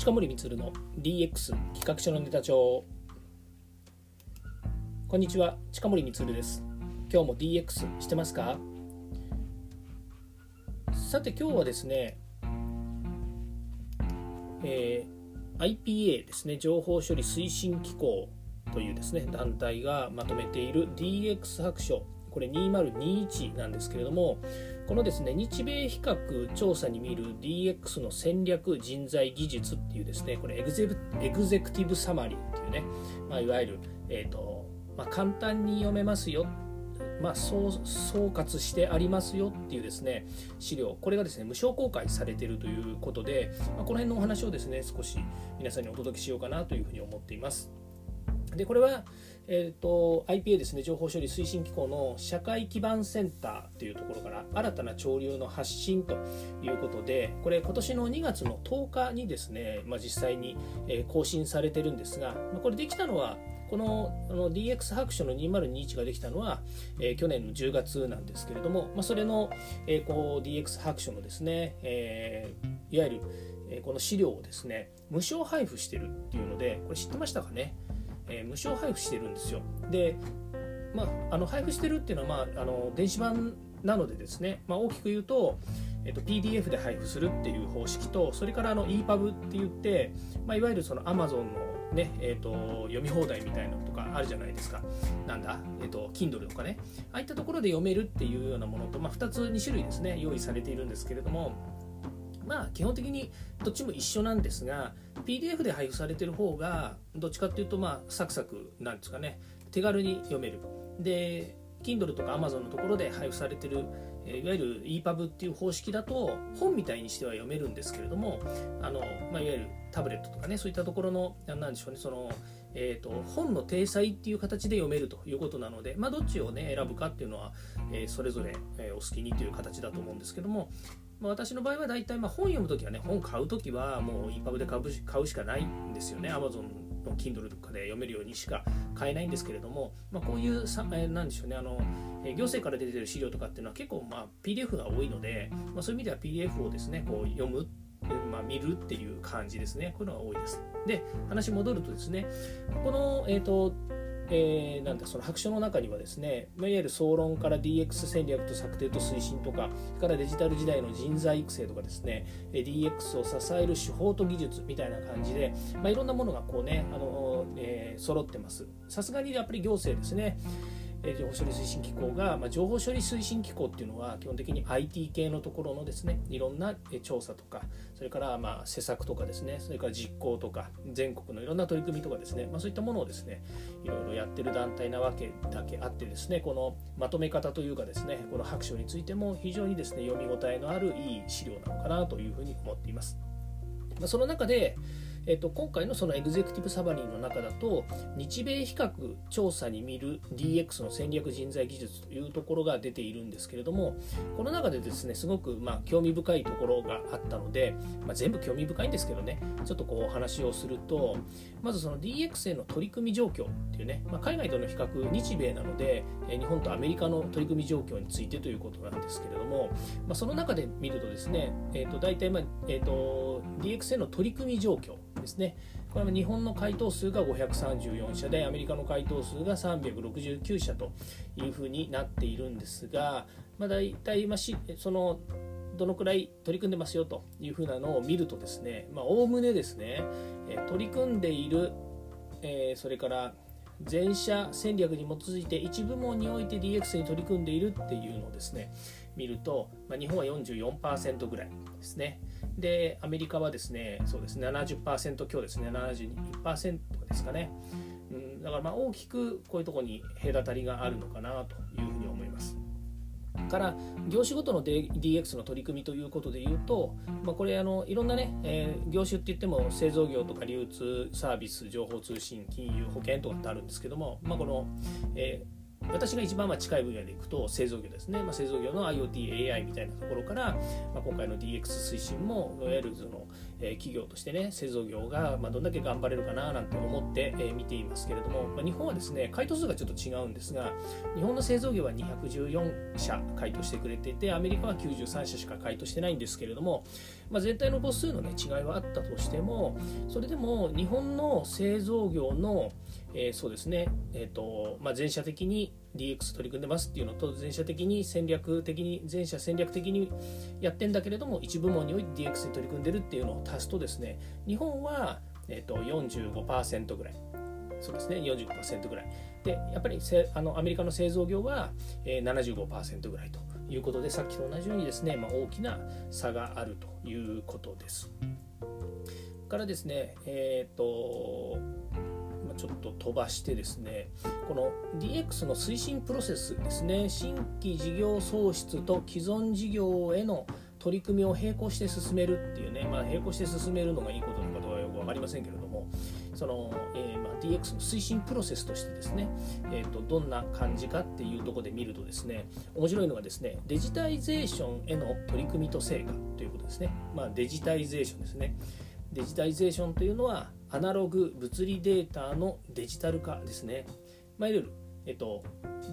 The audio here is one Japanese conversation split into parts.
近森光の DX 企画書のネタ帳。こんにちは近森光です。今日も DX してますか？さて今日はですね、えー、IPA ですね情報処理推進機構というですね団体がまとめている DX 白書。これ2021なんですけれどもこのですね日米比較調査に見る DX の戦略人材技術っていうですねこれエグゼエグゼクティブサマリーっていうね、まあ、いわゆる、えーとまあ、簡単に読めますよまあ、総括してありますよっていうですね資料これがですね無償公開されているということで、まあ、この辺のお話をですね少し皆さんにお届けしようかなというふうに思っています。でこれは、えーと、IPA ですね情報処理推進機構の社会基盤センターというところから新たな潮流の発信ということでこれ今年の2月の10日にですね、まあ、実際に、更新されてるんですが、これできたのはこのあの DX 白書の2021ができたのは、えー、去年の10月なんですけれども、まあ、それの、えー、こう DX 白書のですね、えー、いわゆる、えこの資料をですね無償配布してるっていうのでこれ知ってましたかね？えー、無償配布してるんですよ。で、まあ、あの配布してるっていうのは、まあ、あの電子版なのでですね、まあ、大きく言うと,、えーと、PDF で配布するっていう方式とそれからあの EPUB って言って、まあ、いわゆるその Amazon のねえーと、読み放題みたいなのとかあるじゃないですか。なんだ、えっ、ー、と、Kindle とかね。ああいったところで読めるっていうようなものと、まあ、2つ、2種類ですね、用意されているんですけれども、まあ基本的にどっちも一緒なんですが PDF で配布されてる方がどっちかっていうとまあサクサクなんですかね。手軽に読める。で Kindle とか Amazon のところで配布されてるいわゆる EPUB っていう方式だと本みたいにしては読めるんですけれどもあの、まあ、いわゆるタブレットとかねそういったところの何でしょうねそのえーと、本の体裁っていう形で読めるということなので、まあ、どっちを、ね、選ぶかっていうのは、えー、それぞれ、えー、お好きにという形だと思うんですけども、まあ、私の場合は大体まあ本読むときはね本買うときはもう EPUB で買う買うしかないんですよね。Amazon の Kindle とかで読めるようにしか買えないんですけれども、まあ、こういうさ、えー、なんでしょうねあのえ行政から出てる資料とかっていうのは結構まあ PDF が多いので、まあ、そういう意味では PDF をですねこう読むまあ、見るっていう感じですね。こういうのが多いです。で、話戻るとですね、この、えっ、ー、と、えー、なんだその白書の中にはですね、いわゆる総論から DX 戦略と策定と推進とか、それからデジタル時代の人材育成とかですね、DX を支える手法と技術みたいな感じで、まあ、いろんなものがこうね、あのえー、揃ってます。さすがにやっぱり行政ですね、情報処理推進機構が、まあ、情報処理推進機構っていうのは基本的に IT 系のところのですねいろんな調査とかそれからまあ施策とかですねそれから実行とか全国のいろんな取り組みとかですね、まあ、そういったものをですねいろいろやってる団体なわけだけあってですねこのまとめ方というかですねこの白書についても非常にですね読み応えのあるいい資料なのかなというふうに思っています。まあ、その中でえっと、今回のそのエグゼクティブサバリーの中だと日米比較調査に見る DX の戦略人材技術というところが出ているんですけれどもこの中でですねすごくまあ興味深いところがあったので、まあ、全部興味深いんですけどねちょっとこう話をするとまずその DX への取り組み状況っていうね、まあ、海外との比較日米なので日本とアメリカの取り組み状況についてということなんですけれども、まあ、その中で見るとですね、えー、と大体、まあえー、と DX への取り組み状況ですね。これは日本の回答数が534社でアメリカの回答数が369社というふうになっているんですが、まあ、大体、ま、しそのどのくらい取り組んでますよというふうなのを見るとですねおおむねですね、取り組んでいる、えー、それから全社戦略に基づいて一部門において DX に取り組んでいるっていうのをですね見ると、まあ、日本は44%ぐらいですね。で、アメリカはですね、そうですね、70%強ですね、72%ですかね。うん、だからまあ大きくこういうとこに隔たりがあるのかなというふうに思います。から業種ごとの DX の取り組みということで言うと、まあ、これあのいろんなね、えー、業種って言っても製造業とか流通サービス情報通信金融保険とかってあるんですけども、まあ、この、えー私が一番ま近い分野でいくと製造業ですね、まあ、製造業の IoT、AI みたいなところから、まあ、今回の DX 推進もいわゆるその、え企業としてね製造業が、まどんだけ頑張れるかななんて思って、え見ていますけれども、ま日本はですね回答数がちょっと違うんですが日本の製造業は214社回答してくれていてアメリカは93社しか回答してないんですけれども、ま、全体の母数の、ね、違いはあったとしてもそれでも日本の製造業の、え、そうですね、えーとま、全社的に DX 取り組んでますっていうのと全社的に戦略的に全社戦略的にやってんだけれども一部門において DX に取り組んでるっていうのを足すとですね日本は、えーと、45%ぐらいそうですね45%ぐらいでやっぱりせあのアメリカの製造業は、えー、75%ぐらいということでさっきと同じようにですね、まあ、大きな差があるということです。からですねえっ、ー、とちょっと飛ばしてですねこの DX の推進プロセスですね新規事業創出と既存事業への取り組みを並行して進めるっていうね、まあ、並行して進めるのがいいことなのかどうかよく分かりませんけれどもその、えー、まあ、DX の推進プロセスとしてですね、えーと、どんな感じかっていうところで見るとですね面白いのがですねデジタイゼーションへの取り組みと成果ということですね、まあ、デジタイゼーションですね。デジタイゼーションというのはアナログ物理データのデジタル化ですね。まあ、いわゆる、えっと、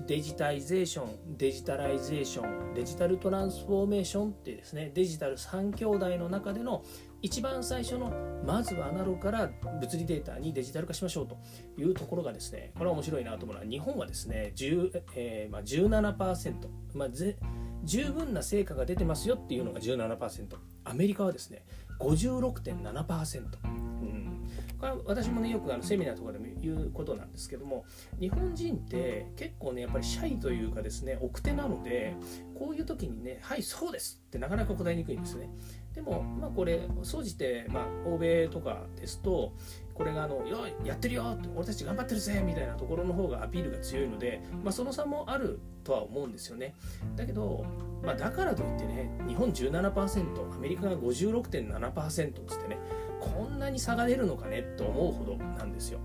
デジタイゼーション、デジタライゼーション、デジタルトランスフォーメーションってですね、デジタル3兄弟の中での一番最初のまずはアナログから物理データにデジタル化しましょうというところがですねこれは面白いなと思うのは日本はですね10、えーまあ、17%、まあ、ぜ十分な成果が出てますよっていうのが17%アメリカはですね56.7%。これは私もねよくあのセミナーとかでも言うことなんですけども日本人って結構ねやっぱりシャイというかですね奥手なのでこういう時にね「はいそうです」ってなかなか答えにくいんですねでもまあこれ総じてまあ欧米とかですとこれがあの「よやってるよ!」って「俺たち頑張ってるぜ!」みたいなところの方がアピールが強いので、まあ、その差もあるとは思うんですよねだけど、まあ、だからといってね日本17%アメリカが56.7%つってねこんなに差が出るのかねと思うほどなんですよ。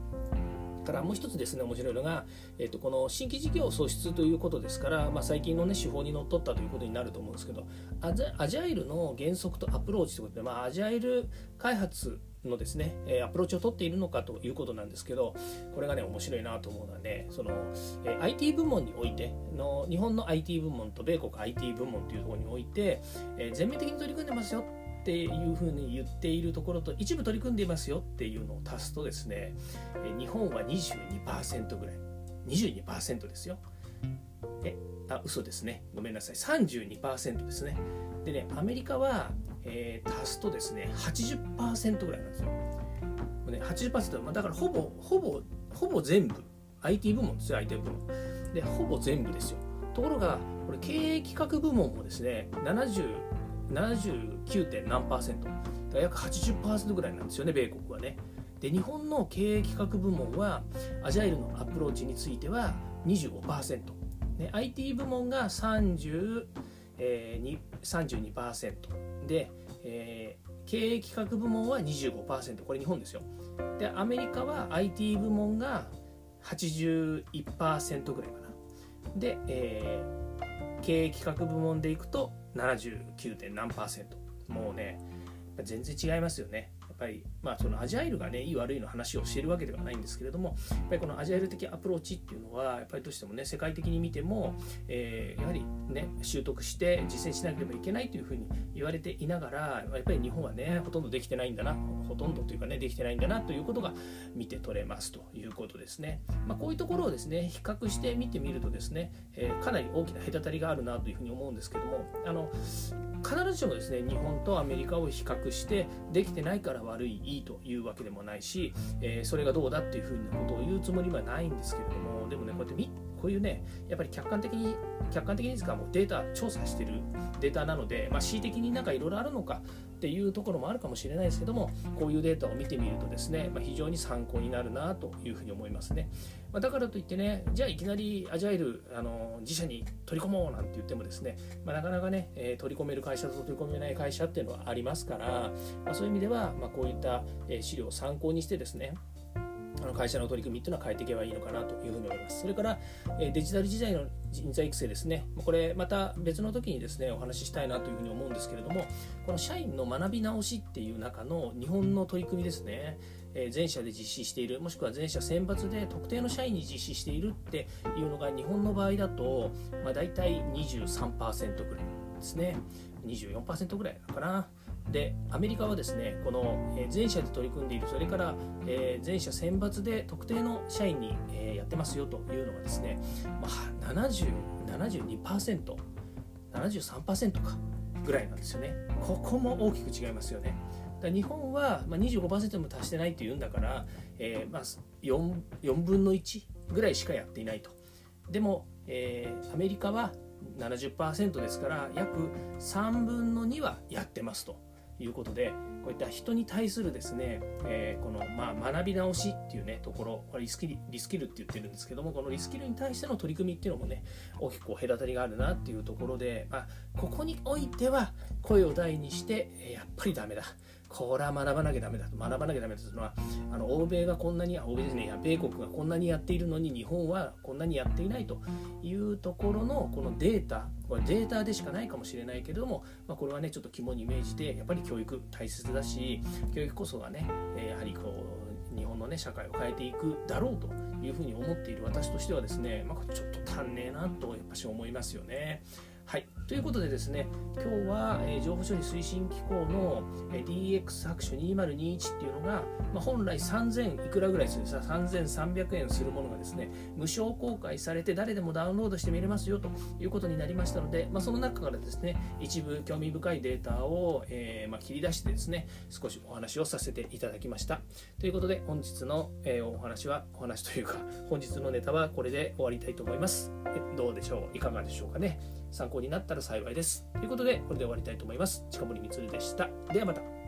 からもう一つですね面白いのが、えー、とこの新規事業創出ということですから、まあ、最近の、ね、手法にのっとったということになると思うんですけどアジャイルの原則とアプローチということで、まあ、アジャイル開発のですね、アプローチを取っているのかということなんですけど、これがね、面白いなと思うのはね、その、IT 部門においての、日本の IT 部門と米国 IT 部門というところにおいて、全面的に取り組んでますよっていうふうに言っているところと一部取り組んでいますよっていうのを足すとですね日本は22%ぐらい。22%ですよ。えあ嘘ですね。ごめんなさい。32%ですね。でねアメリカは、えー、足すとですね80%ぐらいなんですよ、ね、80%、ま、だからほぼほぼほぼ全部。IT 部門ですよ IT 部門。でほぼ全部ですよ。ところがこれ経営企画部門もですね70 79. 何パーセント。約80%ぐらいなんですよね米国はね。で日本の経営企画部門はアジャイルのアプローチについては25%、ね、IT 部門が30、えー、32%で、えー、経営企画部門は25%これ日本ですよ。でアメリカは IT 部門が81%ぐらいかな。で、えー、経営企画部門でいくと 79. 何パーセントもうね全然違いますよねぱり、まあ、そのアジャイルがねいい悪いの話をしているわけではないんですけれどもやっぱりこのアジャイル的アプローチっていうのはやっぱりどうしてもね世界的に見ても、えー、やはりね習得して実践しなければいけないというふうに言われていながらやっぱり日本はねほとんどできてないんだなほとんどというかねできてないんだなということが見て取れますということですね、まあ、こういうところをですね比較して見てみるとですね、えー、かなり大きな隔たりがあるなというふうに思うんですけどもあの必ずしもですね日本とアメリカを比較してできてないから悪いいいというわけでもないし、えー、それがどうだっていうふうなことを言うつもりはないんですけれどもでもねこうやってみこういうねやっぱり客観的に客観的にですかもうデータ調査してるデータなので、まあ、恣意的になんかいろいろあるのかっていうところもあるかもしれないですけどもこういうデータを見てみるとですね、まあ、非常に参考になるなというふうに思いますね、まあ、だからといってねじゃあいきなりアジャイルあの自社に取り込もうなんて言ってもですね、ま、なかなかね、え、取り込める会社と取り込めない会社っていうのはありますから、ま、そういう意味では、まこういった資料を参考にしてですねあの会社の取り組みっていうのは変えていけばいいのかなというふうに思います。それから、えデジタル時代の人材育成ですね。これまた別の時にですね、お話ししたいなというふうに思うんですけれども、この社員の学び直しっていう中の日本の取り組みですね。え全社で実施しているもしくは全社選抜で特定の社員に実施しているっていうのが日本の場合だと、まあ、大体23%ぐらいですね24%ぐらいかなでアメリカはですねこの全社で取り組んでいるそれから全社選抜で特定の社員にやってますよというのがですね、ま、70 72% 73%かぐらいなんですよね。ここも大きく違いますよね。だ日本は、25%も達してないっていうんだから、えーまあ4、4, 分の1ぐらいしかやっていないと。でも、えー、アメリカは70%ですから約3分の2はやってますと。いうことでこういった人に対するですね、えー、この、まあ、学び直しっていうねところこれリスキルリスキルって言ってるんですけどもこのリスキルに対しての取り組みっていうのもね大きく隔たりがあるなっていうところで、まあ、ここにおいては声を大にしてやっぱりダメだ。これは学ばなきゃダメだ。と学ばなきゃダメだというのはあの欧米がこんなに欧米ですね米国がこんなにやっているのに日本はこんなにやっていないというところのこのデータこれデータでしかないかもしれないけれども、まあ、これはねちょっと肝に銘じてやっぱり教育大切だし教育こそがねやはりこう日本のね社会を変えていくだろうというふうに思っている私としてはですね、まあ、ちょっと足んねえなとやっぱし思いますよね。はい、ということでですね今日は、えー、情報処理推進機構の、えー、DX 白書2021っていうのが、まあ、本来3000いくらぐらいするさ3300円するものがですね無償公開されて誰でもダウンロードして見れますよということになりましたので、まあ、その中からですね一部興味深いデータを、えー、まあ、切り出してですね少しお話をさせていただきました。ということで本日の、えお話はお話というか本日のネタはこれで終わりたいと思います。どうでしょう？いかがでしょうかね？参考になったら幸いです。ということで、これで終わりたいと思います。近森光でした。ではまた。